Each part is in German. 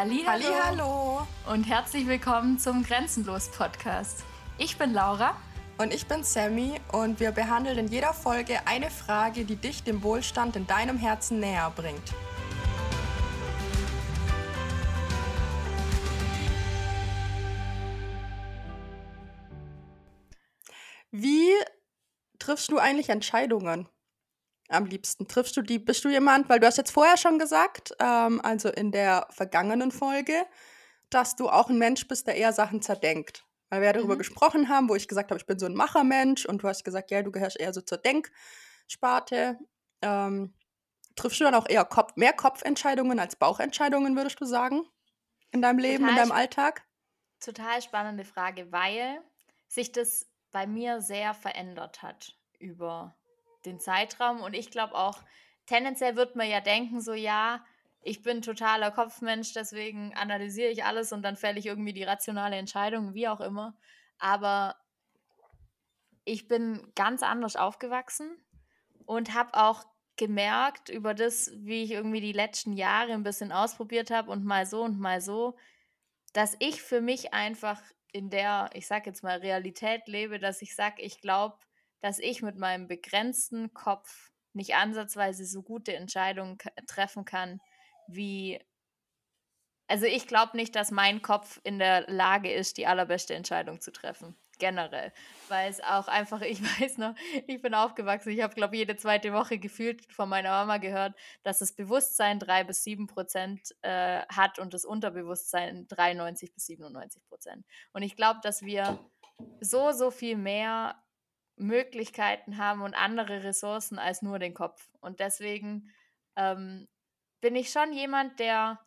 Halli, hallo und herzlich willkommen zum Grenzenlos Podcast. Ich bin Laura und ich bin Sammy und wir behandeln in jeder Folge eine Frage, die dich dem Wohlstand in deinem Herzen näher bringt. Wie triffst du eigentlich Entscheidungen? Am liebsten? Triffst du die, bist du jemand, weil du hast jetzt vorher schon gesagt, ähm, also in der vergangenen Folge, dass du auch ein Mensch bist, der eher Sachen zerdenkt. Weil wir ja darüber mhm. gesprochen haben, wo ich gesagt habe, ich bin so ein Machermensch und du hast gesagt, ja, du gehörst eher so zur Denksparte. Ähm, triffst du dann auch eher Kopf, mehr Kopfentscheidungen als Bauchentscheidungen, würdest du sagen? In deinem Leben, total in deinem Alltag? Total spannende Frage, weil sich das bei mir sehr verändert hat über den Zeitraum. Und ich glaube auch, tendenziell wird man ja denken, so ja, ich bin totaler Kopfmensch, deswegen analysiere ich alles und dann fälle ich irgendwie die rationale Entscheidung, wie auch immer. Aber ich bin ganz anders aufgewachsen und habe auch gemerkt über das, wie ich irgendwie die letzten Jahre ein bisschen ausprobiert habe und mal so und mal so, dass ich für mich einfach in der, ich sag jetzt mal, Realität lebe, dass ich sage, ich glaube, dass ich mit meinem begrenzten Kopf nicht ansatzweise so gute Entscheidungen treffen kann, wie. Also ich glaube nicht, dass mein Kopf in der Lage ist, die allerbeste Entscheidung zu treffen. Generell. Weil es auch einfach, ich weiß noch, ich bin aufgewachsen, ich habe, glaube ich, jede zweite Woche gefühlt von meiner Mama gehört, dass das Bewusstsein drei bis sieben Prozent äh, hat und das Unterbewusstsein 93 bis 97 Prozent. Und ich glaube, dass wir so, so viel mehr Möglichkeiten haben und andere Ressourcen als nur den Kopf. Und deswegen ähm, bin ich schon jemand, der,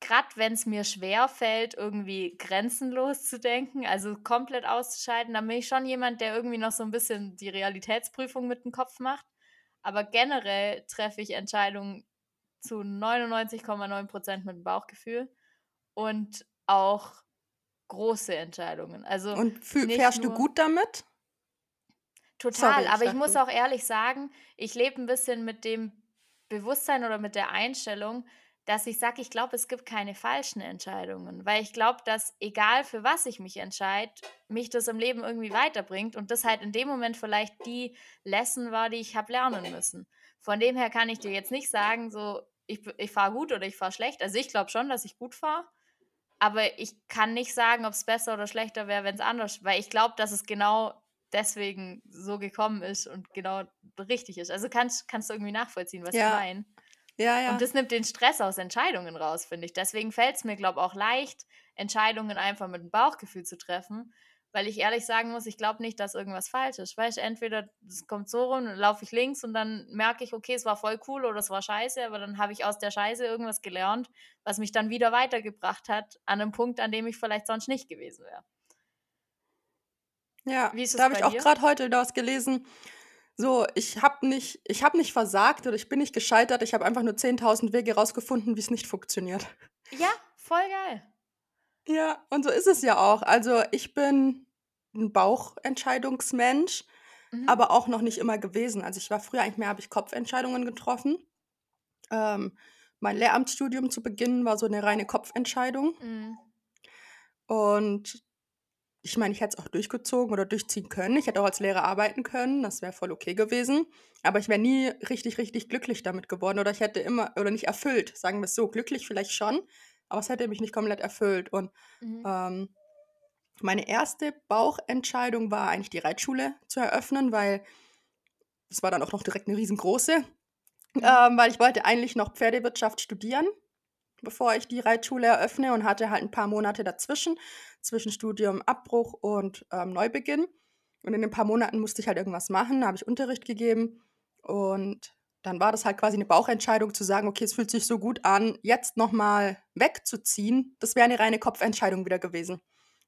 gerade wenn es mir schwer fällt, irgendwie grenzenlos zu denken, also komplett auszuscheiden, dann bin ich schon jemand, der irgendwie noch so ein bisschen die Realitätsprüfung mit dem Kopf macht. Aber generell treffe ich Entscheidungen zu 99,9 Prozent mit dem Bauchgefühl und auch große Entscheidungen. Also und fährst du gut damit? Total, Sorry, aber ich muss auch ehrlich sagen, ich lebe ein bisschen mit dem Bewusstsein oder mit der Einstellung, dass ich sage, ich glaube, es gibt keine falschen Entscheidungen, weil ich glaube, dass egal für was ich mich entscheide, mich das im Leben irgendwie weiterbringt und das halt in dem Moment vielleicht die Lesson war, die ich habe lernen müssen. Von dem her kann ich dir jetzt nicht sagen, so ich, ich fahre gut oder ich fahre schlecht. Also ich glaube schon, dass ich gut fahre, aber ich kann nicht sagen, ob es besser oder schlechter wäre, wenn es anders, weil ich glaube, dass es genau deswegen so gekommen ist und genau richtig ist. Also kannst, kannst du irgendwie nachvollziehen, was ja. ich meine. Ja, ja. Und das nimmt den Stress aus Entscheidungen raus, finde ich. Deswegen fällt es mir, glaube ich, auch leicht, Entscheidungen einfach mit dem Bauchgefühl zu treffen, weil ich ehrlich sagen muss, ich glaube nicht, dass irgendwas falsch ist. Weißt entweder es kommt so rum, laufe ich links und dann merke ich, okay, es war voll cool oder es war scheiße, aber dann habe ich aus der Scheiße irgendwas gelernt, was mich dann wieder weitergebracht hat an einem Punkt, an dem ich vielleicht sonst nicht gewesen wäre. Ja, Wie ist es da habe ich auch gerade heute was gelesen. So, ich habe nicht, ich habe nicht versagt oder ich bin nicht gescheitert. Ich habe einfach nur 10.000 Wege rausgefunden, wie es nicht funktioniert. Ja, voll geil. Ja, und so ist es ja auch. Also ich bin ein Bauchentscheidungsmensch, mhm. aber auch noch nicht immer gewesen. Also ich war früher eigentlich mehr, habe ich Kopfentscheidungen getroffen. Ähm, mein Lehramtsstudium zu beginnen war so eine reine Kopfentscheidung. Mhm. Und ich meine, ich hätte es auch durchgezogen oder durchziehen können. Ich hätte auch als Lehrer arbeiten können, das wäre voll okay gewesen. Aber ich wäre nie richtig, richtig glücklich damit geworden oder ich hätte immer, oder nicht erfüllt, sagen wir es so. Glücklich vielleicht schon, aber es hätte mich nicht komplett erfüllt. Und mhm. ähm, meine erste Bauchentscheidung war eigentlich die Reitschule zu eröffnen, weil es war dann auch noch direkt eine riesengroße, mhm. ähm, weil ich wollte eigentlich noch Pferdewirtschaft studieren bevor ich die Reitschule eröffne und hatte halt ein paar Monate dazwischen, zwischen Studium, Abbruch und ähm, Neubeginn. Und in den paar Monaten musste ich halt irgendwas machen, habe ich Unterricht gegeben und dann war das halt quasi eine Bauchentscheidung zu sagen, okay, es fühlt sich so gut an, jetzt nochmal wegzuziehen. Das wäre eine reine Kopfentscheidung wieder gewesen.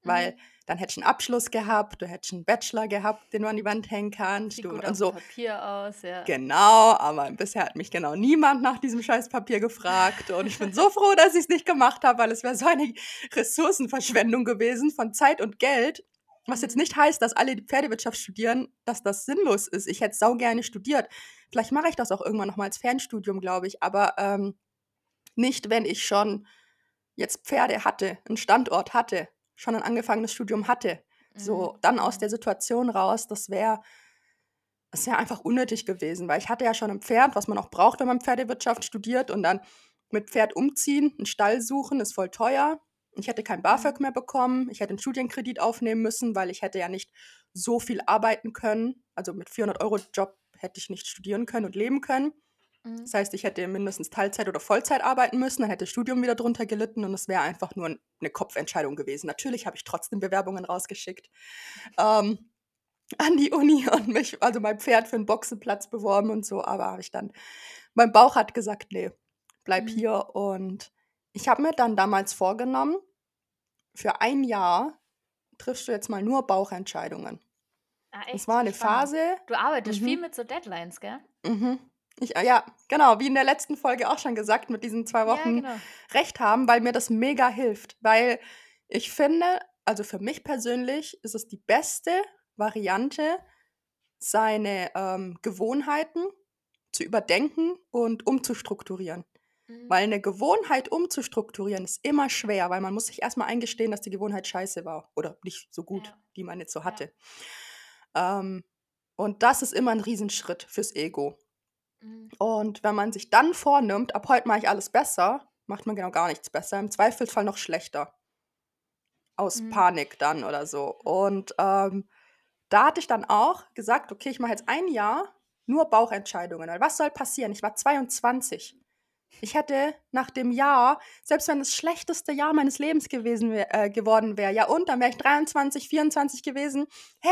Mhm. Weil dann hättest du einen Abschluss gehabt, du hättest einen Bachelor gehabt, den du an die Wand hängen kannst. Sieht du, gut und so. Papier aus, ja. Genau, aber bisher hat mich genau niemand nach diesem scheiß Papier gefragt. Und ich bin so froh, dass ich es nicht gemacht habe, weil es wäre so eine Ressourcenverschwendung gewesen von Zeit und Geld. Was jetzt mhm. nicht heißt, dass alle die Pferdewirtschaft studieren, dass das sinnlos ist. Ich hätte sau gerne studiert. Vielleicht mache ich das auch irgendwann nochmal als Fernstudium, glaube ich, aber ähm, nicht, wenn ich schon jetzt Pferde hatte, einen Standort hatte, schon ein angefangenes Studium hatte, so Mhm. dann aus der Situation raus, das wäre das wäre einfach unnötig gewesen, weil ich hatte ja schon ein Pferd, was man auch braucht, wenn man Pferdewirtschaft studiert und dann mit Pferd umziehen, einen Stall suchen, ist voll teuer. Ich hätte kein BAföG mehr bekommen. Ich hätte einen Studienkredit aufnehmen müssen, weil ich hätte ja nicht so viel arbeiten können. Also mit 400 Euro Job hätte ich nicht studieren können und leben können. Mhm. Das heißt, ich hätte mindestens Teilzeit oder Vollzeit arbeiten müssen, dann hätte das Studium wieder drunter gelitten und es wäre einfach nur ein- eine Kopfentscheidung gewesen. Natürlich habe ich trotzdem Bewerbungen rausgeschickt ähm, an die Uni und mich, also mein Pferd für einen Boxenplatz beworben und so, aber habe ich dann, mein Bauch hat gesagt, nee, bleib Mhm. hier und ich habe mir dann damals vorgenommen, für ein Jahr triffst du jetzt mal nur Bauchentscheidungen. Ah, Es echt? war eine Spannend. Phase, Du arbeitest viel Mhm. mit so Deadlines, gell? Mhm. Ich, äh, ja, genau, wie in der letzten Folge auch schon gesagt, mit diesen zwei Ja, Wochen genau. Recht haben, weil mir das mega hilft. Weil ich finde, also für mich persönlich ist es die beste Variante, seine ähm, Gewohnheiten zu überdenken und umzustrukturieren. Mhm. Weil eine Gewohnheit umzustrukturieren ist immer schwer, weil man muss sich erstmal eingestehen, dass die Gewohnheit scheiße war oder nicht so gut, Ja. die man jetzt so Ja. hatte. Ähm, und das ist immer ein Riesenschritt fürs Ego. Mhm. Und wenn man sich dann vornimmt, ab heute mache ich alles besser, macht man genau gar nichts besser. Im Zweifelsfall noch schlechter. Aus Mhm. Panik dann oder so. Und ähm, da hatte ich dann auch gesagt, okay, ich mache jetzt ein Jahr nur Bauchentscheidungen. Weil was soll passieren? Ich war 22. Ich hätte nach dem Jahr, selbst wenn das schlechteste Jahr meines Lebens gewesen wär, äh, geworden wäre, ja und, dann wäre ich 23, 24 gewesen. Hä?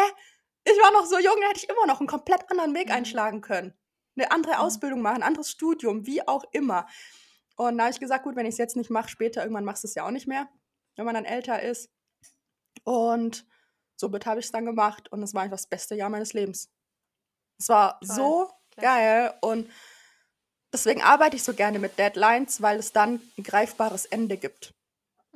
Ich war noch so jung, da hätte ich immer noch einen komplett anderen Weg Mhm. einschlagen können. Eine andere Mhm. Ausbildung machen, ein anderes Studium, wie auch immer. Und da habe ich gesagt, gut, wenn ich es jetzt nicht mache, später, irgendwann machst du es ja auch nicht mehr, wenn man dann älter ist. Und somit habe ich es dann gemacht und es war einfach das beste Jahr meines Lebens. Es war Toll. so geil und deswegen arbeite ich so gerne mit Deadlines, weil es dann ein greifbares Ende gibt.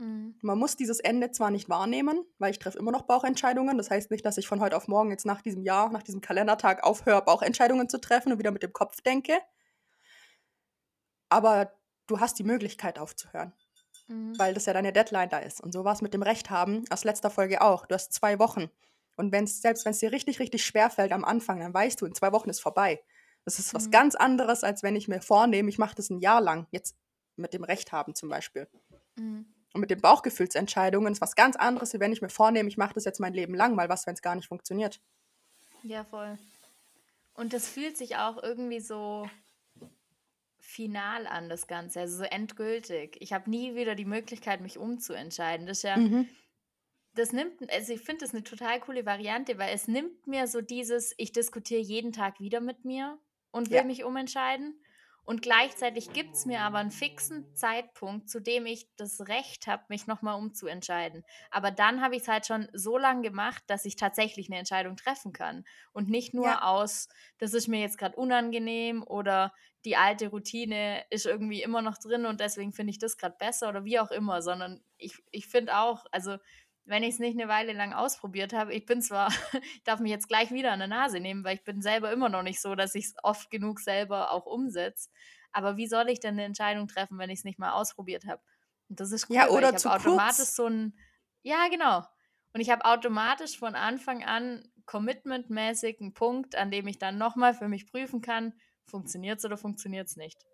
Mhm. Man muss dieses Ende zwar nicht wahrnehmen, weil ich treffe immer noch Bauchentscheidungen. Das heißt nicht, dass ich von heute auf morgen jetzt nach diesem Jahr, nach diesem Kalendertag aufhöre, Bauchentscheidungen zu treffen und wieder mit dem Kopf denke. Aber du hast die Möglichkeit aufzuhören, Mhm. weil das ja deine Deadline da ist. Und so war es mit dem Recht haben aus letzter Folge auch. Du hast zwei Wochen. Und wenn's, selbst wenn es dir richtig, richtig schwer fällt am Anfang, dann weißt du, in zwei Wochen ist vorbei. Das ist was Mhm. ganz anderes, als wenn ich mir vornehme, ich mache das ein Jahr lang, jetzt mit dem Recht haben zum Beispiel. Mhm. Und mit den Bauchgefühlsentscheidungen ist was ganz anderes, wie wenn ich mir vornehme, ich mache das jetzt mein Leben lang, weil was, wenn es gar nicht funktioniert. Ja, voll. Und das fühlt sich auch irgendwie so final an, das Ganze, also so endgültig. Ich habe nie wieder die Möglichkeit, mich umzuentscheiden. Das ist ja, Mhm. das nimmt, also ich finde das eine total coole Variante, weil es nimmt mir so dieses, ich diskutiere jeden Tag wieder mit mir und will Ja. mich umentscheiden. Und gleichzeitig gibt es mir aber einen fixen Zeitpunkt, zu dem ich das Recht habe, mich nochmal umzuentscheiden. Aber dann habe ich es halt schon so lange gemacht, dass ich tatsächlich eine Entscheidung treffen kann. Und nicht nur Ja. aus, das ist mir jetzt gerade unangenehm oder die alte Routine ist irgendwie immer noch drin und deswegen finde ich das gerade besser oder wie auch immer, sondern ich, ich finde auch, also wenn ich es nicht eine Weile lang ausprobiert habe, ich bin zwar, ich darf mich jetzt gleich wieder an der Nase nehmen, weil ich bin selber immer noch nicht so, dass ich es oft genug selber auch umsetze. Aber wie soll ich denn eine Entscheidung treffen, wenn ich es nicht mal ausprobiert habe? Und das ist cool, Ja, oder ich habe automatisch kurz. so ein, ja genau. Und ich habe automatisch von Anfang an commitmentmäßig einen Punkt, an dem ich dann nochmal für mich prüfen kann, funktioniert es oder funktioniert es nicht.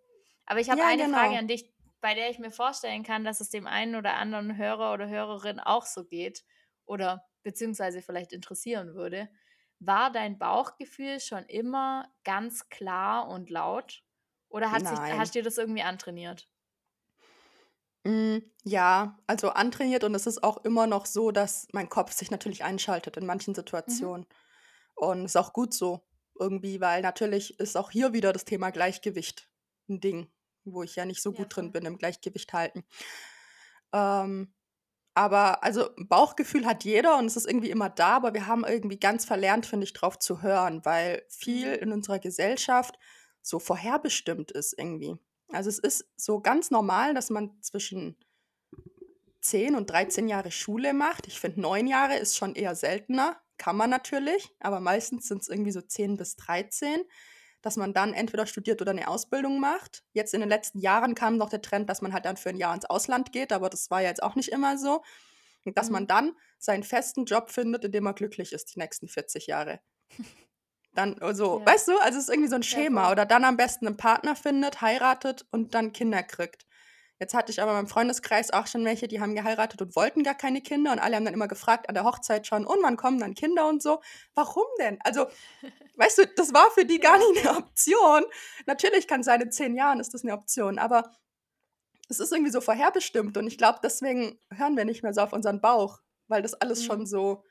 Aber ich habe Ja, eine Frage genau. an dich, bei der ich mir vorstellen kann, dass es dem einen oder anderen Hörer oder Hörerin auch so geht oder beziehungsweise vielleicht interessieren würde. War dein Bauchgefühl schon immer ganz klar und laut oder hat sich, hast du dir das irgendwie antrainiert? Mm, ja, also antrainiert und es ist auch immer noch so, dass mein Kopf sich natürlich einschaltet in manchen Mhm. Situationen. Und ist auch gut so irgendwie, weil natürlich ist auch hier wieder das Thema Gleichgewicht ein Ding, wo ich ja nicht so Ja, gut drin voll. bin im Gleichgewicht halten. Ähm, aber also Bauchgefühl hat jeder und es ist irgendwie immer da, aber wir haben irgendwie ganz verlernt, finde ich, drauf zu hören, weil viel Mhm. in unserer Gesellschaft so vorherbestimmt ist irgendwie. Also es ist so ganz normal, dass man zwischen 10 und 13 Jahre Schule macht. Ich finde, 9 Jahre ist schon eher seltener. Kann man natürlich, aber meistens sind es irgendwie so 10 bis 13, dass man dann entweder studiert oder eine Ausbildung macht. Jetzt in den letzten Jahren kam noch der Trend, dass man halt dann für ein Jahr ins Ausland geht, aber das war ja jetzt auch nicht immer so. Und dass mhm. man dann seinen festen Job findet, in dem er glücklich ist, die nächsten 40 Jahre. Dann so, ja. weißt du, also es ist irgendwie so ein Schema. Ja, oder dann am besten einen Partner findet, heiratet und dann Kinder kriegt. Jetzt hatte ich aber in meinem Freundeskreis auch schon welche, die haben geheiratet und wollten gar keine Kinder und alle haben dann immer gefragt an der Hochzeit schon, und wann kommen dann Kinder und so. Warum denn? Also, weißt du, das war für die gar nicht eine Option. Natürlich kann es sein, in zehn Jahren ist das eine Option, aber es ist irgendwie so vorherbestimmt und ich glaube, deswegen hören wir nicht mehr so auf unseren Bauch, weil das alles mhm. schon so,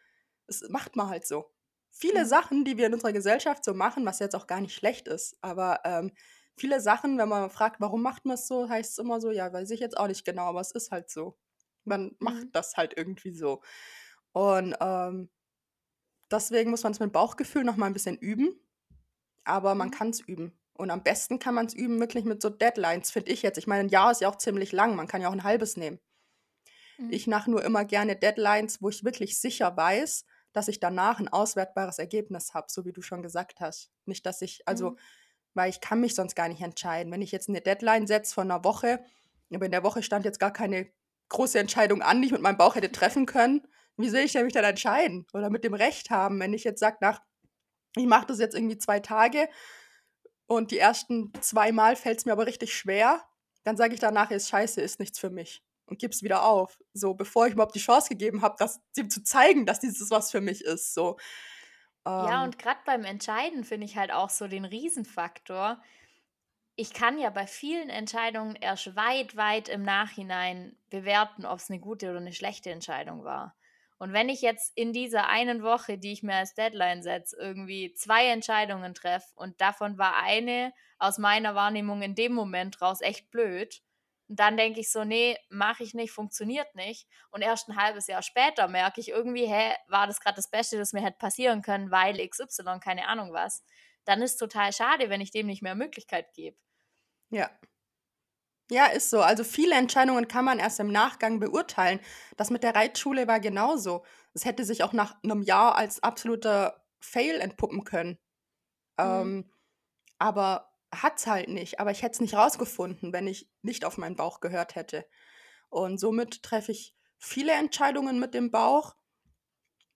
das macht man halt so. Viele mhm. Sachen, die wir in unserer Gesellschaft so machen, was jetzt auch gar nicht schlecht ist, aber ähm, viele Sachen, wenn man fragt, warum macht man es so, heißt es immer so, ja, weiß ich jetzt auch nicht genau, aber es ist halt so. Man macht mhm. das halt irgendwie so. Und ähm, deswegen muss man es mit Bauchgefühl noch mal ein bisschen üben, aber man mhm. kann es üben. Und am besten kann man es üben wirklich mit so Deadlines, finde ich jetzt. Ich meine, ein Jahr ist ja auch ziemlich lang, man kann ja auch ein halbes nehmen. Mhm. Ich mache nur immer gerne Deadlines, wo ich wirklich sicher weiß, dass ich danach ein auswertbares Ergebnis habe, so wie du schon gesagt hast. Nicht, dass ich, also mhm weil ich kann mich sonst gar nicht entscheiden. Wenn ich jetzt eine Deadline setze von einer Woche, aber in der Woche stand jetzt gar keine große Entscheidung an, die ich mit meinem Bauch hätte treffen können, wie soll ich denn mich dann entscheiden oder mit dem Recht haben, wenn ich jetzt sage, nach, ich mache das jetzt irgendwie zwei Tage und die ersten zwei Mal fällt es mir aber richtig schwer, dann sage ich danach, ist scheiße, ist nichts für mich und gebe es wieder auf. So, bevor ich überhaupt die Chance gegeben habe, das dem zu zeigen, dass dieses was für mich ist. So. Ja, ähm. und gerade beim Entscheiden finde ich halt auch so den Riesenfaktor. Ich kann ja bei vielen Entscheidungen erst weit, weit im Nachhinein bewerten, ob es eine gute oder eine schlechte Entscheidung war. Und wenn ich jetzt in dieser einen Woche, die ich mir als Deadline setze, irgendwie zwei Entscheidungen treffe und davon war eine aus meiner Wahrnehmung in dem Moment raus echt blöd, und dann denke ich so, nee, mache ich nicht, funktioniert nicht. Und erst ein halbes Jahr später merke ich irgendwie, hä, war das gerade das Beste, das mir hätte passieren können, weil XY, keine Ahnung was. Dann ist es total schade, wenn ich dem nicht mehr Möglichkeit gebe. Ja. Ja, ist so. Also viele Entscheidungen kann man erst im Nachgang beurteilen. Das mit der Reitschule war genauso. Es hätte sich auch nach einem Jahr als absoluter Fail entpuppen können. Mhm. Ähm, aber hat's halt nicht, aber ich hätte es nicht rausgefunden, wenn ich nicht auf meinen Bauch gehört hätte. Und somit treffe ich viele Entscheidungen mit dem Bauch.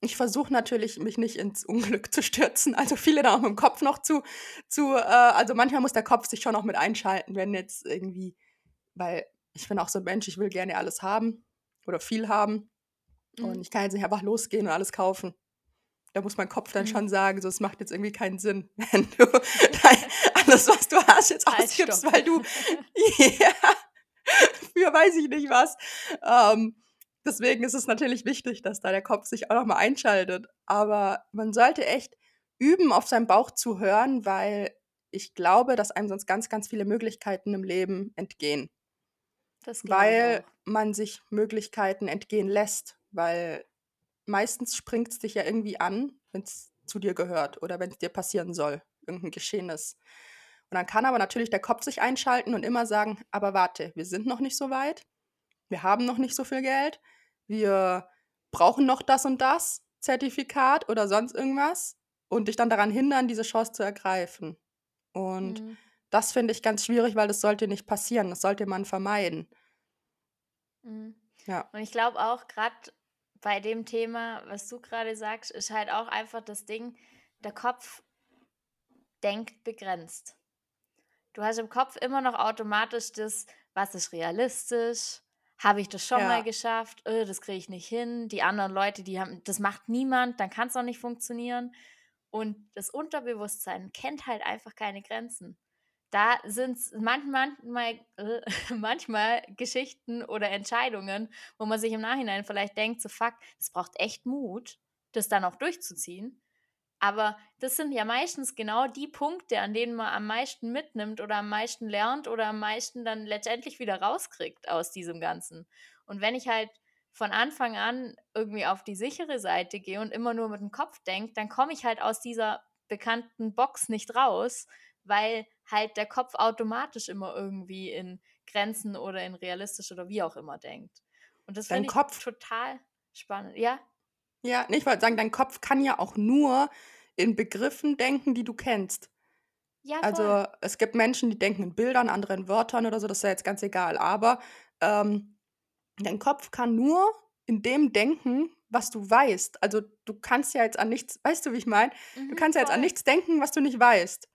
Ich versuche natürlich, mich nicht ins Unglück zu stürzen, also viele da auch mit dem Kopf noch zu, zu äh, also manchmal muss der Kopf sich schon noch mit einschalten, wenn jetzt irgendwie, weil ich bin auch so ein Mensch, ich will gerne alles haben oder viel haben. Mhm. Und ich kann jetzt nicht einfach losgehen und alles kaufen da muss mein Kopf dann mhm. schon sagen, so es macht jetzt irgendwie keinen Sinn, wenn du alles, was du hast, jetzt ausgibst, weil du ja, für weiß ich nicht was. Ähm, deswegen ist es natürlich wichtig, dass da der Kopf sich auch nochmal einschaltet. Aber man sollte echt üben, auf seinen Bauch zu hören, weil ich glaube, dass einem sonst ganz, ganz viele Möglichkeiten im Leben entgehen. weil man sich Möglichkeiten entgehen lässt, weil meistens springt es dich ja irgendwie an, wenn es zu dir gehört oder wenn es dir passieren soll, irgendein Geschehnis. Und dann kann aber natürlich der Kopf sich einschalten und immer sagen, aber warte, wir sind noch nicht so weit, wir haben noch nicht so viel Geld, wir brauchen noch das und das Zertifikat oder sonst irgendwas und dich dann daran hindern, diese Chance zu ergreifen. Und mhm. das finde ich ganz schwierig, weil das sollte nicht passieren, das sollte man vermeiden. Mhm. Ja. Und ich glaube auch, gerade bei dem Thema, was du gerade sagst, ist halt auch einfach das Ding, der Kopf denkt begrenzt. Du hast im Kopf immer noch automatisch das, was ist realistisch, habe ich das schon ja. mal geschafft, öh, das kriege ich nicht hin, die anderen Leute, die haben, das macht niemand, dann kann es auch nicht funktionieren. Und das Unterbewusstsein kennt halt einfach keine Grenzen da sind es manchmal, äh, manchmal Geschichten oder Entscheidungen, wo man sich im Nachhinein vielleicht denkt, so fuck, es braucht echt Mut, das dann auch durchzuziehen. Aber das sind ja meistens genau die Punkte, an denen man am meisten mitnimmt oder am meisten lernt oder am meisten dann letztendlich wieder rauskriegt aus diesem Ganzen. Und wenn ich halt von Anfang an irgendwie auf die sichere Seite gehe und immer nur mit dem Kopf denke, dann komme ich halt aus dieser bekannten Box nicht raus, weil halt der Kopf automatisch immer irgendwie in Grenzen oder in realistisch oder wie auch immer denkt. Und das finde ich Kopf, total spannend. Ja? Ja, ich wollte sagen, dein Kopf kann ja auch nur in Begriffen denken, die du kennst. Ja, voll. Also, es gibt Menschen, die denken in Bildern, andere in Wörtern oder so, das ist ja jetzt ganz egal. Aber, ähm, dein Kopf kann nur in dem denken, was du weißt. Also, du kannst ja jetzt an nichts weißt du, wie ich meine? Du Mhm, kannst ja jetzt an nichts denken, was du nicht weißt.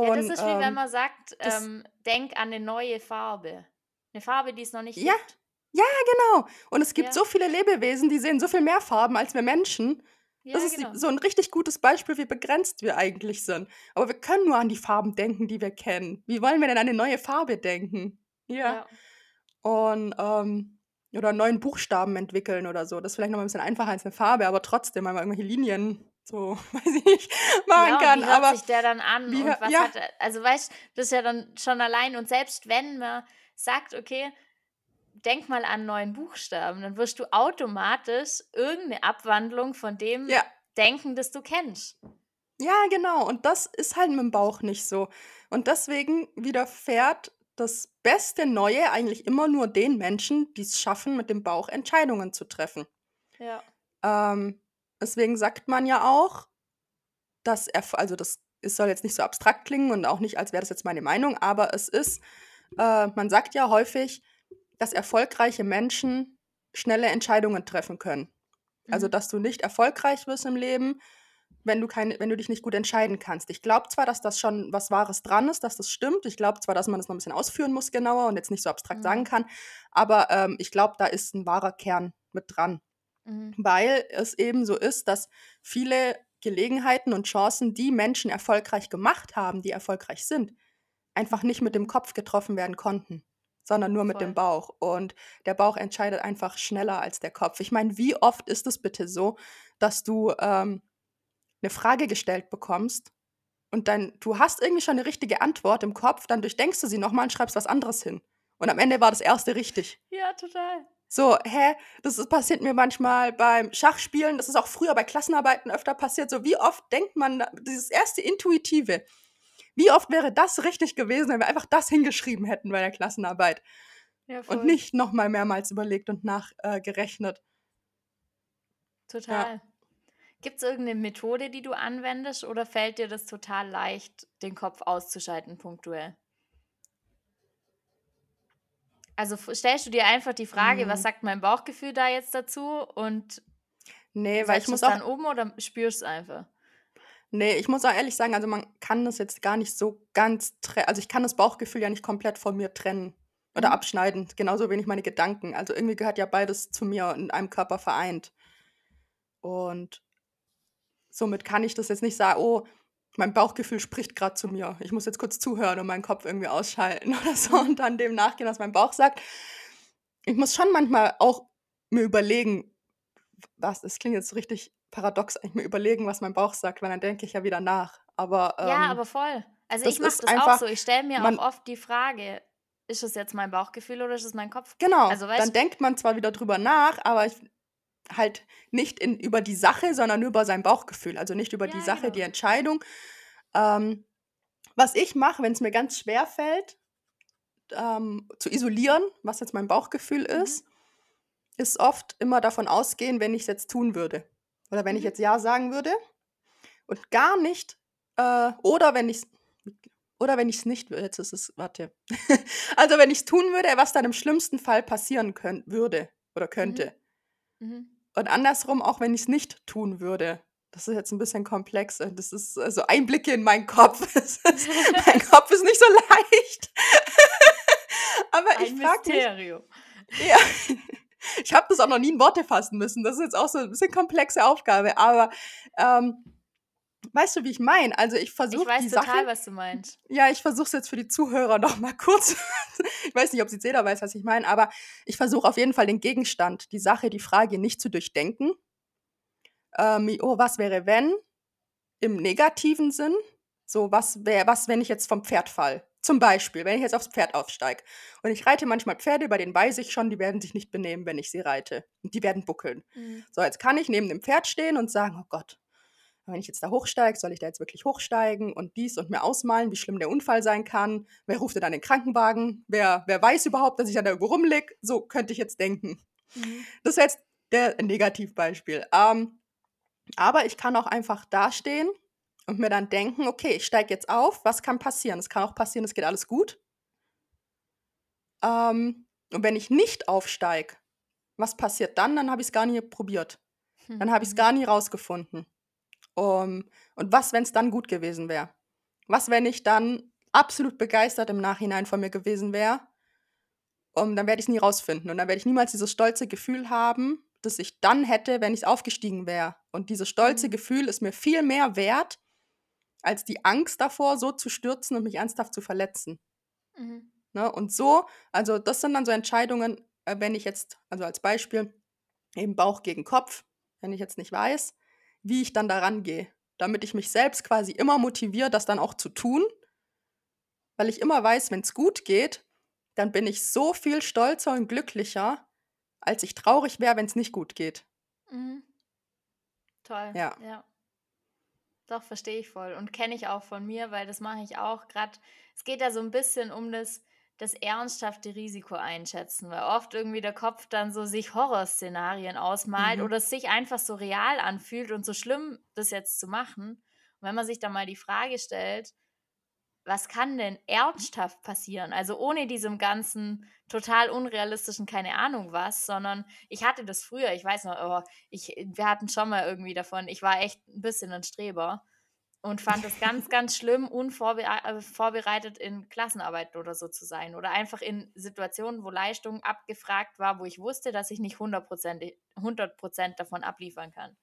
Ja, das Und, ist wie wenn ähm, man sagt, das ähm: „Denk an 'ne neue Farbe.“ 'Ne Farbe, die es noch nicht Ja, gibt. ja, genau. Und es gibt Ja. so viele Lebewesen, die sehen so viel mehr Farben als wir Menschen. Das Ja, ist die genau. so 'n richtig gutes Beispiel, wie begrenzt wir eigentlich sind. Aber wir können nur an die Farben denken, die wir kennen. Wie wollen wir denn an 'ne neue Farbe denken? Ja. Und, ähm oder neuen Buchstaben entwickeln oder so. Das ist vielleicht noch mal 'n bisschen einfacher als 'ne Farbe, aber trotzdem, wenn man irgendwelche Linien so, weiß ich nicht, machen Ja, kann. wie hört Aber sich der dann an wie und was ja. hat er also, weißt, das ist ja dann schon allein und selbst wenn man sagt: „Okay, denk mal an neuen Buchstaben“, dann wirst du automatisch irgend 'ne Abwandlung von dem Ja. denken, das du kennst. Ja, genau. Und das ist halt mit'm Bauch nicht so. Und deswegen widerfährt das beste Neue eigentlich immer nur den Menschen, die's schaffen, mit dem Bauch Entscheidungen zu treffen. Ja. Ähm, deswegen sagt man ja auch, dass Erf also, das es soll jetzt nicht so abstrakt klingen und auch nicht, als wäre das jetzt meine Meinung, aber es ist äh, man sagt ja häufig, dass erfolgreiche Menschen schnelle Entscheidungen treffen können. Also, Mhm. dass du nicht erfolgreich wirst im Leben, wenn du keine wenn du dich nicht gut entscheiden kannst. Ich glaube zwar, dass das schon was Wahres dran ist, dass das stimmt. Ich glaube zwar, dass man das noch 'n bisschen ausführen muss genauer und jetzt nicht so abstrakt sagen Mhm. kann, aber, ähm, ich glaube, da ist 'n wahrer Kern mit dran. Mhm. Weil es eben so ist, dass viele Gelegenheiten und Chancen, die Menschen erfolgreich gemacht haben, die erfolgreich sind, einfach nicht mit dem. Kopf getroffen werden konnten, sondern nur mit dem Voll. Bauch. Und der Bauch entscheidet einfach schneller als der Kopf. Ich meine, wie oft ist es bitte so, dass du, ähm, 'ne Frage gestellt bekommst und dann du hast irgendwie schon 'ne richtige Antwort im Kopf, dann durchdenkst du sie noch mal und schreibst was anderes hin. Und am Ende war das 1. richtig. Ja, total. So, hä? Das ist passiert mir manchmal beim Schachspielen. Das ist auch früher bei Klassenarbeiten öfter passiert. So, wie oft denkt man dieses 1. Intuitive. Wie oft wäre das richtig gewesen, wenn wir einfach das hingeschrieben hätten bei der Klassenarbeit Ja, und nicht noch mal mehrmals überlegt und nach äh, gerechnet. Ja. Total. Gibt's irgend 'ne Methode, die du anwendest oder fällt dir das total leicht, den Kopf auszuschalten punktuell? Also, stellst du dir einfach die Frage: „Was Mhm. sagt mein Bauchgefühl da jetzt dazu?“ und Ne, weil ich muss es auch dann um oder spürst einfach? Ne, ich muss auch ehrlich sagen, also, man kann das jetzt gar nicht so ganz tre also, ich kann das Bauchgefühl ja nicht komplett von mir trennen oder Mhm. abschneiden, genauso wenig meine Gedanken. Also, irgendwie gehört ja beides zu mir in einem Körper vereint. Und somit kann ich das jetzt nicht sa „Oh, mein Bauchgefühl spricht grad zu mir. Ich muss jetzt kurz zuhören und meinen Kopf irgendwie ausschalten oder so und dann dem nachgehen, was mein Bauch sagt.“ Ich muss schon manchmal auch mir überlegen, was das klingt jetzt richtig paradox, eigentlich mir überlegen, was mein Bauch sagt, weil dann denke ich ja wieder nach. Aber, Ja, ähm, aber voll. Also, ich mache das auch einfach so. Ich stelle mir auch man oft die Frage: „Ist es jetzt mein Bauchgefühl oder ist es mein Kopf?“ Genau, Also, dann denkt man zwar wieder drüber nach, aber ich halt nicht in über die Sache, sondern nur über sein Bauchgefühl, also, nicht über die Ja, Sache, die genau. Entscheidung. Ähm, was ich mache, wenn's mir ganz schwerfällt, ähm, zu isolieren, was jetzt mein Bauchgefühl Mhm. ist, ist oft immer davon ausgehen, wenn ich's jetzt tun würde oder wenn ich Mhm. jetzt „ja“ sagen würde und gar nicht äh, oder wenn ich's oder wenn ich's nicht wür jetzt ist es warte. Also, wenn ich's tun würde, was dann im schlimmsten Fall passieren könn würde oder Mhm. könnte. Mhm. Und andersrum, auch wenn ich's nicht tun würde. Das ist jetzt 'n bisschen komplex das ist also, Einblicke in meinen Kopf. Es ist mein Kopf ist nicht so leicht. Aber ich Ein frage mich ja, ich habe das auch noch nie in Worte fassen müssen. Das ist jetzt auch so 'n bisschen komplexe Aufgabe, aber, ähm, weißt du, wie ich meine? Also, ich Ich versuche weiß die Sache total, was du meinst. ja, ich versuche es jetzt für die Zuhörer noch mal kurz ich weiß nicht, ob jetzt jeder weiß, was ich meine, aber ich versuche auf jeden Fall den Gegenstand, die Sache, die Frage nicht zu durchdenken. Ähm, „Oh, was wäre, wenn?“ Im negativen Sinn. So: „Was wär was, wenn ich jetzt vom Pferd falle?“ Zum Beispiel, wenn ich jetzt aufs Pferd aufsteige. Und ich reite manchmal Pferde, bei denen weiß ich schon, die werden sich nicht benehmen, wenn ich sie reite und die werden buckeln. Mhm. So, jetzt kann ich neben dem Pferd stehen und sagen: „Oh Gott, wenn ich jetzt da hochsteige, soll ich da jetzt wirklich hochsteigen und dies und mir ausmalen, wie schlimm der Unfall sein kann? Wer ruft denn dann den Krankenwagen? Wer wer weiß überhaupt, dass ich dann da irgendwo rumliege?“ So könnte ich jetzt denken. Mhm. Das wäre jetzt der Negativbeispiel. Ähm, aber ich kann auch einfach dastehen und mir dann denken, okay, ich steige jetzt auf, was kann passieren? Es kann auch passieren, es geht alles gut. Ähm, und wenn ich nicht aufsteige, was passiert dann? Dann habe ich es gar nie probiert. Hm, dann habe ich es mhm. gar nie rausgefunden. Um, und was, wenn es dann gut gewesen wäre? Was, wenn ich dann absolut begeistert im Nachhinein von mir gewesen wäre? Um, dann werde ich es nie rausfinden. Und dann werde ich niemals dieses stolze Gefühl haben, das ich dann hätte, wenn ich aufgestiegen wäre. Und dieses stolze mhm. Gefühl ist mir viel mehr wert, als die Angst davor, so zu stürzen und mich ernsthaft zu verletzen. Mhm. Ne? Und so, also das sind dann so Entscheidungen, äh, wenn ich jetzt, also als Beispiel, eben Bauch gegen Kopf, wenn ich jetzt nicht weiß, wie ich dann daran gehe, damit ich mich selbst quasi immer motiviere, das dann auch zu tun, weil ich immer weiß, wenn es gut geht, dann bin ich so viel stolzer und glücklicher, als ich traurig wäre, wenn es nicht gut geht. Mhm. Toll. Ja. ja. Doch, verstehe ich voll. Und kenne ich auch von mir, weil das mache ich auch gerade. Es geht da so ein bisschen um das, das ernsthafte Risiko einschätzen, weil oft irgendwie der Kopf dann so sich Horrorszenarien ausmalt mhm. oder es sich einfach so real anfühlt und so schlimm, das jetzt zu machen. Und wenn man sich dann mal die Frage stellt, was kann denn ernsthaft passieren? Also ohne diesem ganzen total unrealistischen, keine Ahnung was, sondern ich hatte das früher, ich weiß noch, oh, ich, wir hatten schon mal irgendwie davon, ich war echt ein bisschen ein Streber und fand es ganz, ganz schlimm, unvorbereitet äh, in Klassenarbeit oder so zu sein oder einfach in Situationen, wo Leistung abgefragt war, wo ich wusste, dass ich nicht 100%, 100 davon abliefern kann.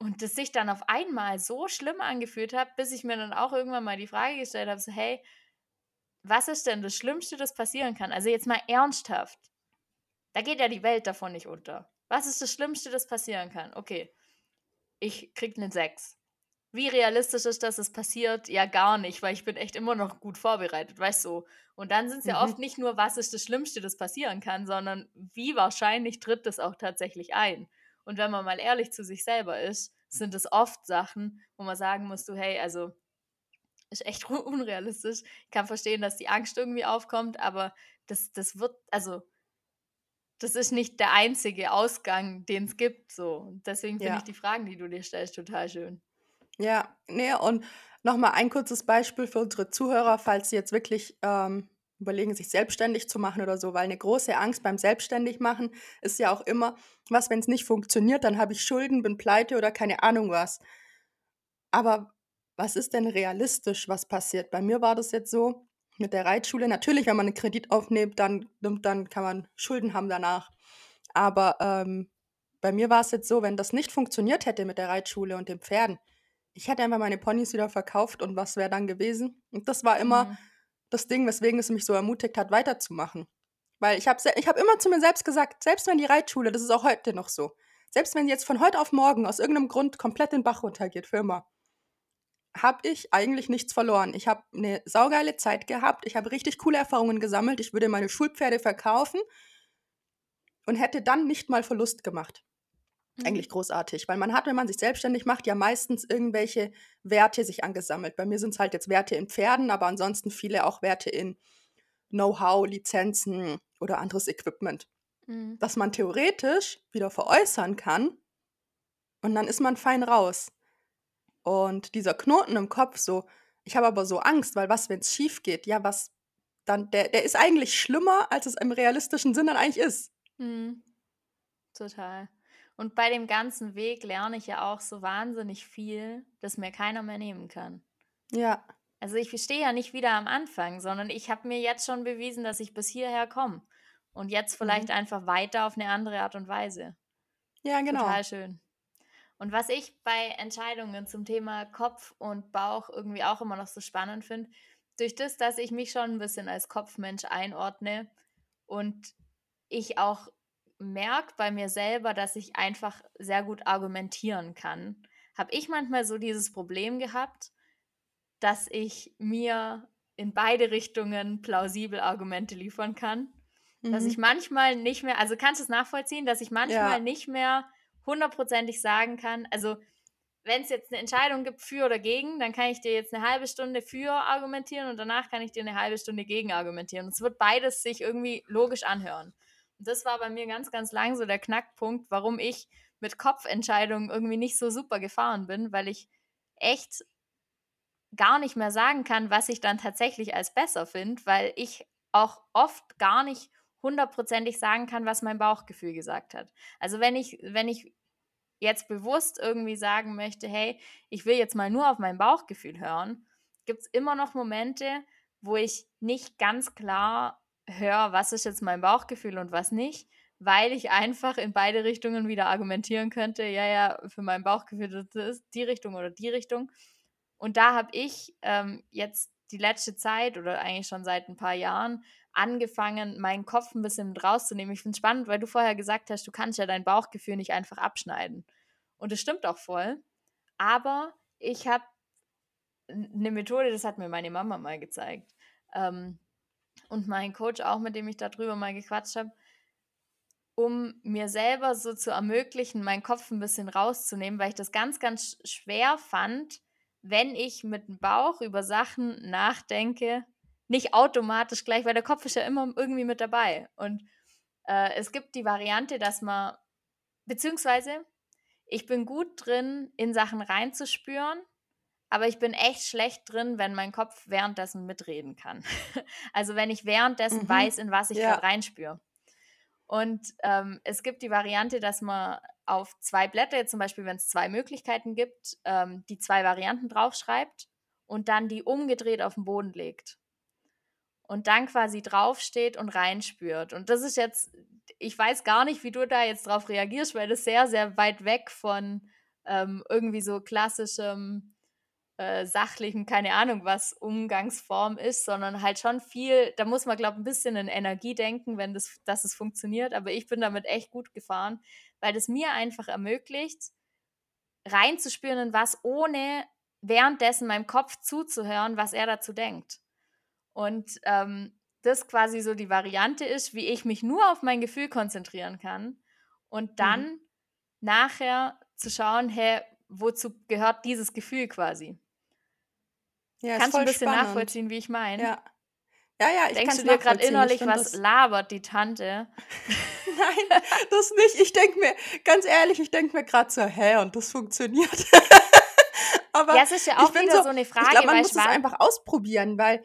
Und das sich dann auf einmal so schlimm angefühlt hat, bis ich mir dann auch irgendwann mal die Frage gestellt habe, so hey, was ist denn das Schlimmste, das passieren kann? Also jetzt mal ernsthaft. Da geht ja die Welt davon nicht unter. Was ist das Schlimmste, das passieren kann? Okay, ich krieg eine 6. Wie realistisch ist das, es passiert? Ja, gar nicht, weil ich bin echt immer noch gut vorbereitet, weißt du. Und dann sind es ja mhm. oft nicht nur, was ist das Schlimmste, das passieren kann, sondern wie wahrscheinlich tritt das auch tatsächlich ein. Und wenn man mal ehrlich zu sich selber ist, sind es oft Sachen, wo man sagen muss, du, hey, also ist echt unrealistisch. Ich kann verstehen, dass die Angst irgendwie aufkommt, aber das, das wird, also das ist nicht der einzige Ausgang, den es gibt. So. Und deswegen finde ja. ich die Fragen, die du dir stellst, total schön. Ja, nee, und nochmal ein kurzes Beispiel für unsere Zuhörer, falls sie jetzt wirklich ähm, überlegen, sich selbstständig zu machen oder so, weil eine große Angst beim Selbstständigmachen ist ja auch immer, was, wenn es nicht funktioniert, dann habe ich Schulden, bin pleite oder keine Ahnung was. Aber was ist denn realistisch, was passiert? Bei mir war das jetzt so mit der Reitschule. Natürlich, wenn man einen Kredit aufnimmt, dann, dann kann man Schulden haben danach. Aber ähm, bei mir war es jetzt so, wenn das nicht funktioniert hätte mit der Reitschule und den Pferden, ich hätte einfach meine Ponys wieder verkauft und was wäre dann gewesen? Und das war immer mhm das Ding, weswegen es mich so ermutigt hat, weiterzumachen. Weil ich habe ich hab immer zu mir selbst gesagt, selbst wenn die Reitschule, das ist auch heute noch so, selbst wenn sie jetzt von heute auf morgen aus irgendeinem Grund komplett den Bach runtergeht, für immer, habe ich eigentlich nichts verloren. Ich habe eine saugeile Zeit gehabt, ich habe richtig coole Erfahrungen gesammelt, ich würde meine Schulpferde verkaufen und hätte dann nicht mal Verlust gemacht. Mhm. Eigentlich großartig, weil man hat, wenn man sich selbstständig macht, ja meistens irgendwelche Werte sich angesammelt. Bei mir sind es halt jetzt Werte in Pferden, aber ansonsten viele auch Werte in Know-how, Lizenzen oder anderes Equipment. Mhm. Das man theoretisch wieder veräußern kann und dann ist man fein raus. Und dieser Knoten im Kopf, so, ich habe aber so Angst, weil was, wenn es schief geht? Ja, was dann, der, der ist eigentlich schlimmer, als es im realistischen Sinn dann eigentlich ist. Mhm. Total. Und bei dem ganzen Weg lerne ich ja auch so wahnsinnig viel, das mir keiner mehr nehmen kann. Ja. Also ich stehe ja nicht wieder am Anfang, sondern ich habe mir jetzt schon bewiesen, dass ich bis hierher komme. Und jetzt vielleicht mhm. einfach weiter auf eine andere Art und Weise. Ja, genau. Total schön. Und was ich bei Entscheidungen zum Thema Kopf und Bauch irgendwie auch immer noch so spannend finde, durch das, dass ich mich schon ein bisschen als Kopfmensch einordne und ich auch merke bei mir selber, dass ich einfach sehr gut argumentieren kann, habe ich manchmal so dieses Problem gehabt, dass ich mir in beide Richtungen plausibel Argumente liefern kann. Mhm. Dass ich mhm. manchmal nicht mehr, also kannst du es nachvollziehen, dass ich manchmal ja. nicht mehr hundertprozentig sagen kann, also wenn es jetzt eine Entscheidung gibt für oder gegen, dann kann ich dir jetzt eine halbe Stunde für argumentieren und danach kann ich dir eine halbe Stunde gegen argumentieren. Und es wird beides sich irgendwie logisch anhören das war bei mir ganz, ganz lang so der Knackpunkt, warum ich mit Kopfentscheidungen irgendwie nicht so super gefahren bin, weil ich echt gar nicht mehr sagen kann, was ich dann tatsächlich als besser finde, weil ich auch oft gar nicht hundertprozentig sagen kann, was mein Bauchgefühl gesagt hat. Also wenn ich, wenn ich jetzt bewusst irgendwie sagen möchte, hey, ich will jetzt mal nur auf mein Bauchgefühl hören, gibt es immer noch Momente, wo ich nicht ganz klar höre, was ist jetzt mein Bauchgefühl und was nicht, weil ich einfach in beide Richtungen wieder argumentieren könnte, ja, ja, für mein Bauchgefühl das ist die Richtung oder die Richtung. Und da habe ich ähm, jetzt die letzte Zeit oder eigentlich schon seit ein paar Jahren angefangen, meinen Kopf ein bisschen mit rauszunehmen. Ich finde es spannend, weil du vorher gesagt hast, du kannst ja dein Bauchgefühl nicht einfach abschneiden. Und das stimmt auch voll. Aber ich habe eine Methode, das hat mir meine Mama mal gezeigt. Ähm, und mein Coach auch, mit dem ich darüber mal gequatscht habe, um mir selber so zu ermöglichen, meinen Kopf ein bisschen rauszunehmen, weil ich das ganz, ganz schwer fand, wenn ich mit dem Bauch über Sachen nachdenke, nicht automatisch gleich, weil der Kopf ist ja immer irgendwie mit dabei. Und äh, es gibt die Variante, dass man, beziehungsweise ich bin gut drin, in Sachen reinzuspüren, aber ich bin echt schlecht drin, wenn mein Kopf währenddessen mitreden kann. also wenn ich währenddessen mhm. weiß, in was ich ja. gerade reinspüre. Und ähm, es gibt die Variante, dass man auf zwei Blätter, zum Beispiel wenn es zwei Möglichkeiten gibt, ähm, die zwei Varianten draufschreibt und dann die umgedreht auf den Boden legt und dann quasi draufsteht und reinspürt. Und das ist jetzt, ich weiß gar nicht, wie du da jetzt drauf reagierst, weil das sehr, sehr weit weg von ähm, irgendwie so klassischem äh, sachlichen, keine Ahnung, was Umgangsform ist, sondern halt schon viel, da muss man, glaube ich, ein bisschen in Energie denken, wenn das, dass es funktioniert. Aber ich bin damit echt gut gefahren, weil das mir einfach ermöglicht, reinzuspüren in was, ohne währenddessen meinem Kopf zuzuhören, was er dazu denkt. Und ähm, das quasi so die Variante ist, wie ich mich nur auf mein Gefühl konzentrieren kann und dann mhm. nachher zu schauen, hey, wozu gehört dieses Gefühl quasi? Ja, Kannst du ein bisschen spannend. nachvollziehen, wie ich meine? Ja. Ja, ja, ich Denkst du dir gerade innerlich, was labert die Tante? Nein, das nicht. Ich denke mir, ganz ehrlich, ich denke mir gerade so, hä, und das funktioniert. Aber ja, es ist ja auch wieder so, so, eine Frage. Ich glaube, man muss es einfach ausprobieren, weil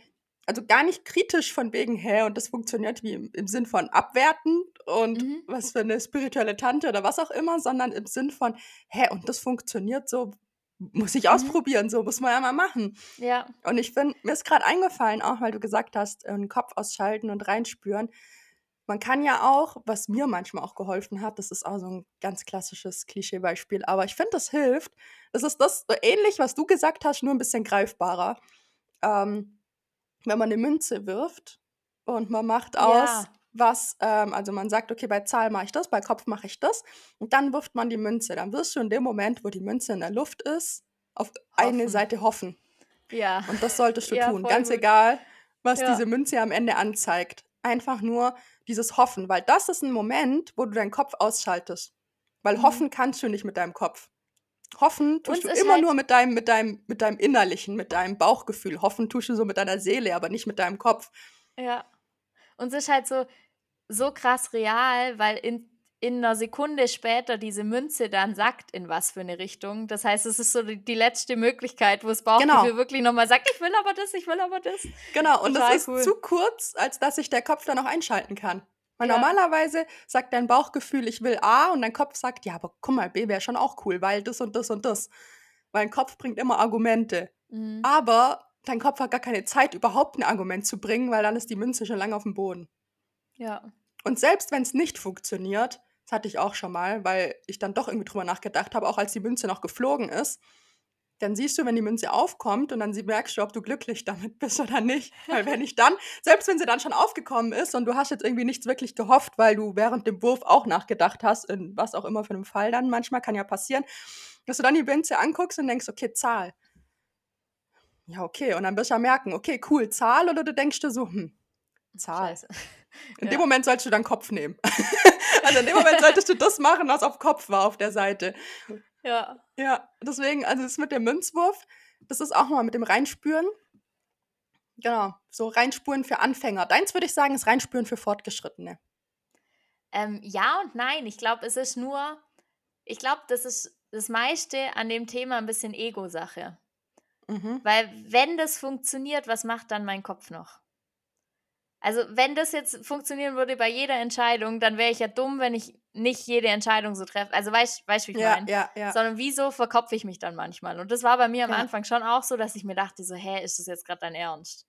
also gar nicht kritisch von wegen, hä, und das funktioniert wie im, im Sinn von abwerten und mhm. was für eine spirituelle Tante oder was auch immer, sondern im Sinn von, hä, und das funktioniert so, muss ich mhm. ausprobieren, so muss man ja mal machen. Ja. Und ich finde, mir ist gerade eingefallen, auch weil du gesagt hast, den äh, Kopf ausschalten und reinspüren. Man kann ja auch, was mir manchmal auch geholfen hat, das ist auch so ein ganz klassisches Klischeebeispiel, aber ich finde, das hilft. Das ist das so ähnlich, was du gesagt hast, nur ein bisschen greifbarer. Ähm, wenn man eine Münze wirft und man macht aus, ja. was, ähm, also man sagt, okay, bei Zahl mache ich das, bei Kopf mache ich das und dann wirft man die Münze. Dann wirst du in dem Moment, wo die Münze in der Luft ist, auf hoffen. eine Seite hoffen. Ja. Und das solltest du ja, tun, ganz gut. egal, was ja. diese Münze am Ende anzeigt. Einfach nur dieses Hoffen, weil das ist ein Moment, wo du deinen Kopf ausschaltest. Weil mhm. hoffen kannst du nicht mit deinem Kopf. Hoffen tust du immer halt nur mit deinem, mit, deinem, mit deinem Innerlichen, mit deinem Bauchgefühl. Hoffen tust du so mit deiner Seele, aber nicht mit deinem Kopf. Ja. Und es ist halt so, so krass real, weil in, in einer Sekunde später diese Münze dann sagt, in was für eine Richtung. Das heißt, es ist so die, die letzte Möglichkeit, wo das Bauchgefühl genau. wirklich nochmal sagt, ich will aber das, ich will aber das. Genau, und Total das ist cool. zu kurz, als dass sich der Kopf dann auch einschalten kann. Weil ja. normalerweise sagt dein Bauchgefühl, ich will A und dein Kopf sagt, ja, aber guck mal, B wäre schon auch cool, weil das und das und das. Weil dein Kopf bringt immer Argumente. Mhm. Aber dein Kopf hat gar keine Zeit, überhaupt ein Argument zu bringen, weil dann ist die Münze schon lange auf dem Boden. Ja. Und selbst wenn es nicht funktioniert, das hatte ich auch schon mal, weil ich dann doch irgendwie drüber nachgedacht habe, auch als die Münze noch geflogen ist, dann siehst du, wenn die Münze aufkommt und dann merkst du, ob du glücklich damit bist oder nicht. Weil wenn ich dann, selbst wenn sie dann schon aufgekommen ist und du hast jetzt irgendwie nichts wirklich gehofft, weil du während dem Wurf auch nachgedacht hast, in was auch immer für einem Fall dann manchmal, kann ja passieren, dass du dann die Münze anguckst und denkst, okay, Zahl. Ja, okay. Und dann wirst du ja merken, okay, cool, Zahl, oder du denkst dir so, hm, Zahl. Scheiße. In ja. dem Moment solltest du dann Kopf nehmen. also in dem Moment solltest du das machen, was auf Kopf war auf der Seite. Ja. Ja, deswegen, also das mit dem Münzwurf, das ist auch mal mit dem Reinspüren. Genau, so Reinspüren für Anfänger. Deins würde ich sagen, ist Reinspüren für Fortgeschrittene. Ähm, ja und nein. Ich glaube, es ist nur, ich glaube, das ist das meiste an dem Thema ein bisschen Ego-Sache. Mhm. Weil wenn das funktioniert, was macht dann mein Kopf noch? Also, wenn das jetzt funktionieren würde bei jeder Entscheidung, dann wäre ich ja dumm, wenn ich nicht jede Entscheidung so treffe. Also, weißt du, wie ich Ja, meine? ja, ja. Sondern wieso verkopfe ich mich dann manchmal? Und das war bei mir am Ja. Anfang schon auch so, dass ich mir dachte so: „Hä, ist das jetzt gerade dein Ernst?“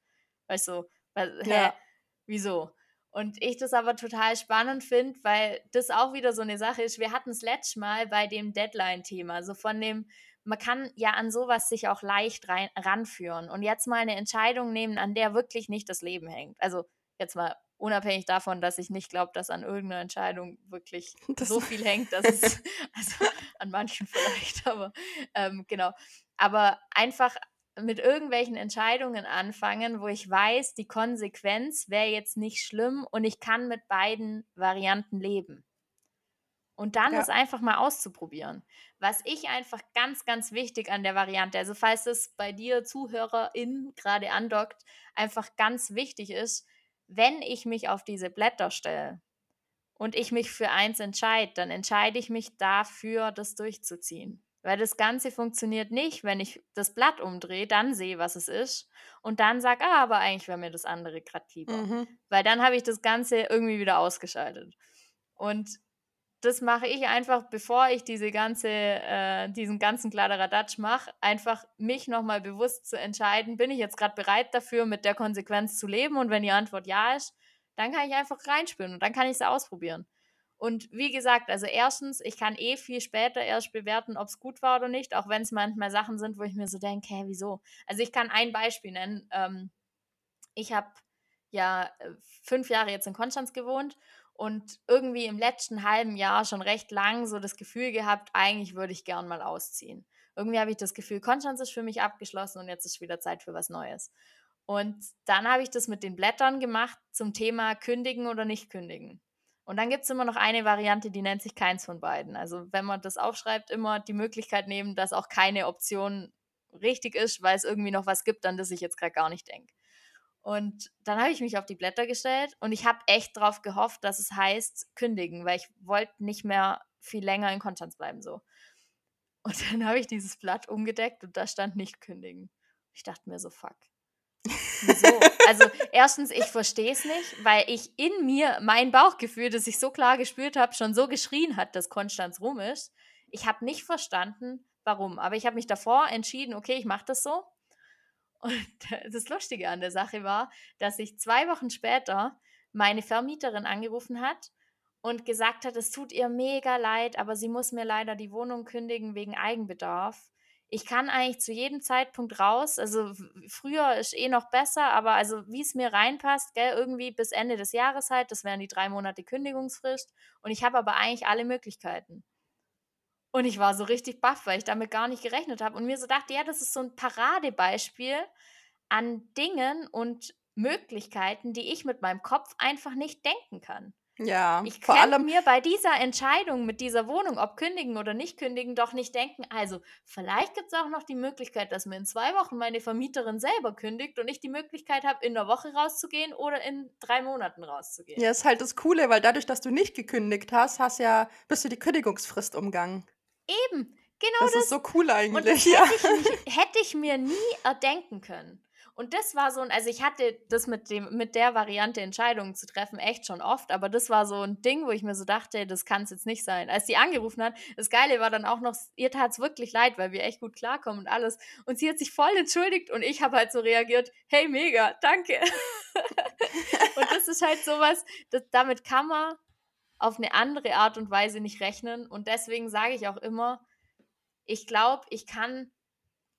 Weißt du, weil hä, Ja. wieso? Und ich das aber total spannend finde, weil das auch wieder so eine Sache ist. Wir hatten's letztes Mal bei dem Deadline-Thema, so von dem man kann ja an sowas sich auch leicht rein ranführen und jetzt mal eine Entscheidung nehmen, an der wirklich nicht das Leben hängt. Also, jetzt mal unabhängig davon, dass ich nicht glaube, dass an irgendeiner Entscheidung wirklich Das so viel hängt, dass es also, an manchen vielleicht, aber, ähm, genau. Aber einfach mit irgendwelchen Entscheidungen anfangen, wo ich weiß, die Konsequenz wäre jetzt nicht schlimm und ich kann mit beiden Varianten leben. Und dann Ja. es einfach mal auszuprobieren. Was ich einfach ganz, ganz wichtig an der Variante also, falls es bei dir ZuhörerInnen grade andockt, einfach ganz wichtig ist, wenn ich mich auf diese Blätter stelle und ich mich für eins entscheide, dann entscheide ich mich dafür, das durchzuziehen. Weil das Ganze funktioniert nicht, wenn ich das Blatt umdrehe, dann sehe, was es ist und dann sage: „Ah, aber eigentlich wäre mir das andere grad lieber.“ Mhm. Weil dann habe ich das Ganze irgendwie wieder ausgeschaltet. Und das mache ich einfach, bevor ich diese ganze äh, diesen ganzen Kladderadatsch mache, einfach mich noch mal bewusst zu entscheiden: „Bin ich jetzt grad bereit dafür, mit der Konsequenz zu leben?“ Und wenn die Antwort ja ist, dann kann ich einfach reinspüren und dann kann ich's ausprobieren. Und wie gesagt, also, erstens, ich kann eh viel später erst bewerten, ob's gut war oder nicht, auch wenn's manchmal Sachen sind, wo ich mir so denke: „Hä, wieso?“ Also, ich kann ein Beispiel nennen. Ähm, ich habe ja, äh, 5 Jahre jetzt in Konstanz gewohnt und irgendwie im letzten halben Jahr schon recht lang so das Gefühl gehabt, eigentlich würde ich gern mal ausziehen. Irgendwie habe ich das Gefühl, Konstanz ist für mich abgeschlossen und jetzt ist wieder Zeit für was Neues. Und dann habe ich das mit den Blättern gemacht zum Thema kündigen oder nicht kündigen. Und dann gibt's immer noch eine Variante, die nennt sich keins von beiden. Also, wenn man das aufschreibt, immer die Möglichkeit nehmen, dass auch keine Option richtig ist, weil's irgendwie noch was gibt, an das ich jetzt grad gar nicht denke. Und dann habe ich mich auf die Blätter gestellt und ich habe echt drauf gehofft, dass es heißt kündigen, weil ich wollte nicht mehr viel länger in Konstanz bleiben so. Und dann habe ich dieses Blatt umgedeckt und da stand nicht kündigen. Ich dachte mir so: „Fuck.“ Wieso? Also, erstens, ich verstehe es nicht, weil ich in mir mein Bauchgefühl, das ich so klar gespürt habe, schon so geschrien hat, dass Konstanz rum ist. Ich habe nicht verstanden, warum, aber ich habe mich davor entschieden: „Okay, ich mache das so.“ Und das Lustige an der Sache war, dass sich 2 Wochen später meine Vermieterin angerufen hat und gesagt hat, es tut ihr mega leid, aber sie muss mir leider die Wohnung kündigen wegen Eigenbedarf. Ich kann eigentlich zu jedem Zeitpunkt raus, also, früher ist eh noch besser, aber also, wie's mir reinpasst, gell, irgendwie bis Ende des Jahres halt, das wären die 3 Monate Kündigungsfrist und ich habe aber eigentlich alle Möglichkeiten. Und ich war so richtig baff, weil ich damit gar nicht gerechnet habe und mir so dachte: „Ja, das ist so 'n Paradebeispiel an Dingen und Möglichkeiten, die ich mit meinem Kopf einfach nicht denken kann.“ Ja, Ich vor allem mir bei dieser Entscheidung mit dieser Wohnung, ob kündigen oder nicht kündigen, doch nicht denken: „Also, vielleicht gibt's auch noch die Möglichkeit, dass mir in 2 Wochen meine Vermieterin selber kündigt und ich die Möglichkeit habe, in 'ner Woche rauszugehen oder in 3 Monaten rauszugehen.“ Ja, ist halt das Coole, weil dadurch, dass du nicht gekündigt hast, hast ja bist du die Kündigungsfrist umgangen. Eben, genau Das ist das. so cool Und das eigentlich, ja. hätte ich hätte ich mir nie erdenken können. Und das war so 'n also, ich hatte das mit dem mit der Variante, Entscheidungen zu treffen, echt schon oft, aber das war so 'n Ding, wo ich mir so dachte: „Das kann's jetzt nicht sein.“ Als sie angerufen hat das Geile war dann auch noch, ihr tat's wirklich leid, weil wir echt gut klarkommen und alles. Und sie hat sich voll entschuldigt und ich habe halt so reagiert: „Hey, mega, danke.“ Und das ist halt so was, das damit kann man auf 'ne andere Art und Weise nicht rechnen und deswegen sage ich auch immer, ich glaube, ich kann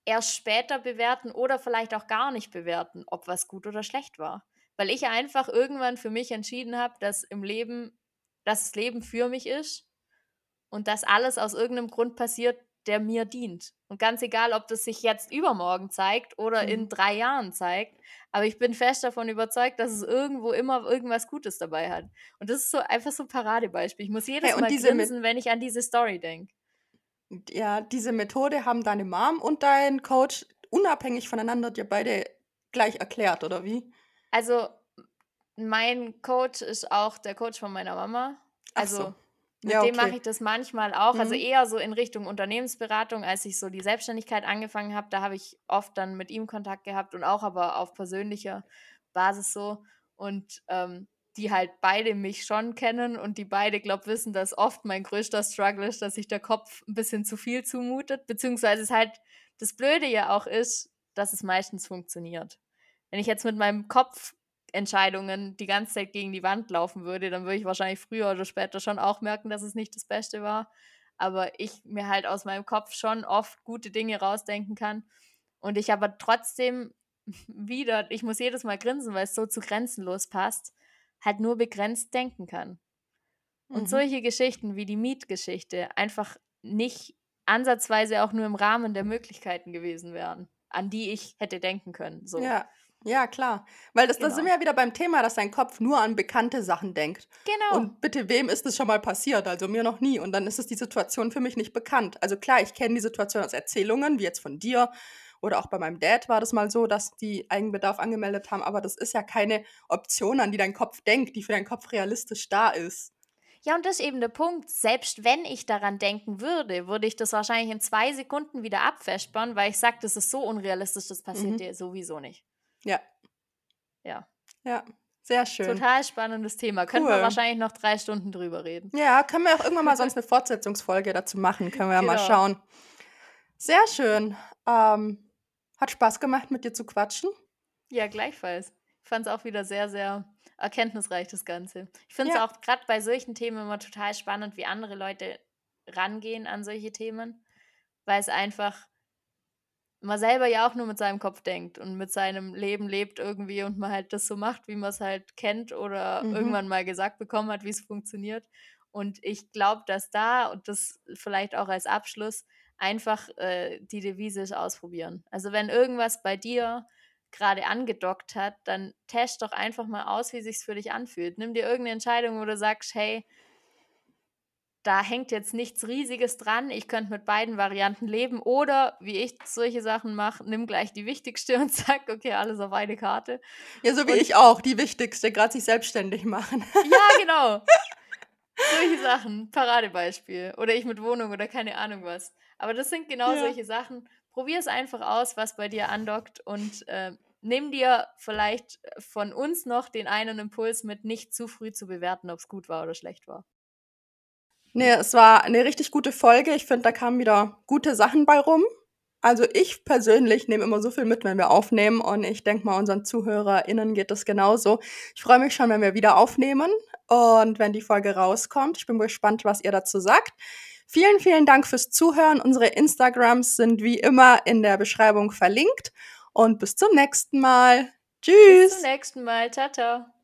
erst später bewerten oder vielleicht auch gar nicht bewerten, ob was gut oder schlecht war. Weil ich einfach irgendwann für mich entschieden habe, dass im Leben dass das Leben für mich ist und dass alles aus irgend 'nem Grund passiert, der mir dient. Und ganz egal, ob das sich jetzt übermorgen zeigt oder in Mhm. 3 Jahren zeigt, aber ich bin fest davon überzeugt, dass es irgendwo immer irgendwas Gutes dabei hat. Und das ist so einfach so 'n Paradebeispiel. Ich muss Hey, jedes und Mal grinsen, wenn ich an diese Story denke. Ja, diese Methode haben deine Mom und dein Coach unabhängig voneinander dir beide gleich erklärt, oder wie? Also, mein Coach ist auch der Coach von meiner Mama. Ach so. Mit ja, dem mache ich das manchmal auch. Also mhm. Eher so in Richtung Unternehmensberatung, als ich so die Selbstständigkeit angefangen habe. Da habe ich oft dann mit ihm Kontakt gehabt und auch aber auf persönlicher Basis so. Und ähm, die halt beide mich schon kennen und die beide, glaube wissen, dass oft mein größter Struggle ist, dass sich der Kopf ein bisschen zu viel zumutet. Beziehungsweise es halt das Blöde ja auch ist, dass es meistens funktioniert. Wenn ich jetzt mit meinem Kopf Entscheidungen die ganze Zeit gegen die Wand laufen würde, dann würde ich wahrscheinlich früher oder später schon auch merken, dass es nicht das Beste war. Aber ich mir halt aus meinem Kopf schon oft gute Dinge rausdenken kann. Und ich aber trotzdem wieder, ich muss jedes Mal grinsen, weil es so zu grenzenlos passt, halt nur begrenzt denken kann. Und mhm. solche Geschichten wie die Mietgeschichte einfach nicht ansatzweise auch nur im Rahmen der Möglichkeiten gewesen wären, an die ich hätte denken können. So. Ja, ja, klar. Weil das, genau. da sind wir ja wieder beim Thema, dass dein Kopf nur an bekannte Sachen denkt. Genau. Und bitte, wem ist das schon mal passiert? Also mir noch nie. Und dann ist es die Situation für mich nicht bekannt. Also klar, ich kenne die Situation aus Erzählungen, wie jetzt von dir. Oder auch bei meinem Dad war das mal so, dass die Eigenbedarf angemeldet haben. Aber das ist ja keine Option, an die dein Kopf denkt, die für deinen Kopf realistisch da ist. Ja, und das ist eben der Punkt. Selbst wenn ich daran denken würde, würde ich das wahrscheinlich in zwei Sekunden wieder abfespern, weil ich sage, das ist so unrealistisch, das passiert mhm. dir sowieso nicht. Ja. Ja. Ja, sehr schön. Total spannendes Thema. Cool. Können wir wahrscheinlich noch drei Stunden drüber reden. Ja, können wir auch irgendwann mal sonst eine Fortsetzungsfolge dazu machen. Können wir ja genau. mal schauen. Sehr schön. Ähm, hat Spaß gemacht, mit dir zu quatschen. Ja, gleichfalls. Ich fand es auch wieder sehr, sehr erkenntnisreich, das Ganze. Ich finde es ja. auch gerade bei solchen Themen immer total spannend, wie andere Leute rangehen an solche Themen, weil es einfach man selber ja auch nur mit seinem Kopf denkt und mit seinem Leben lebt irgendwie und man halt das so macht, wie man es halt kennt oder mhm. irgendwann mal gesagt bekommen hat, wie es funktioniert. Und ich glaube, dass da, und das vielleicht auch als Abschluss, einfach äh, die Devise ist ausprobieren. Also wenn irgendwas bei dir gerade angedockt hat, dann test doch einfach mal aus, wie sich's für dich anfühlt. Nimm dir irgendeine Entscheidung, wo du sagst, hey, da hängt jetzt nichts Riesiges dran. Ich könnte mit beiden Varianten leben. Oder wie ich solche Sachen mache, nimm gleich die wichtigste und sag, okay, alles auf eine Karte. Ja, so wie und ich auch, die wichtigste, gerade sich selbstständig machen. Ja, genau. solche Sachen, Paradebeispiel. Oder ich mit Wohnung oder keine Ahnung was. Aber das sind genau ja. solche Sachen. Probier es einfach aus, was bei dir andockt und äh, nimm dir vielleicht von uns noch den einen Impuls mit, nicht zu früh zu bewerten, ob es gut war oder schlecht war. Nee, es war eine richtig gute Folge. Ich finde, da kamen wieder gute Sachen bei rum. Also ich persönlich nehme immer so viel mit, wenn wir aufnehmen und ich denke mal, unseren ZuhörerInnen geht das genauso. Ich freue mich schon, wenn wir wieder aufnehmen und wenn die Folge rauskommt. Ich bin gespannt, was ihr dazu sagt. Vielen, vielen Dank fürs Zuhören. Unsere Instagrams sind wie immer in der Beschreibung verlinkt und bis zum nächsten Mal. Tschüss. Bis zum nächsten Mal. Ciao, ciao.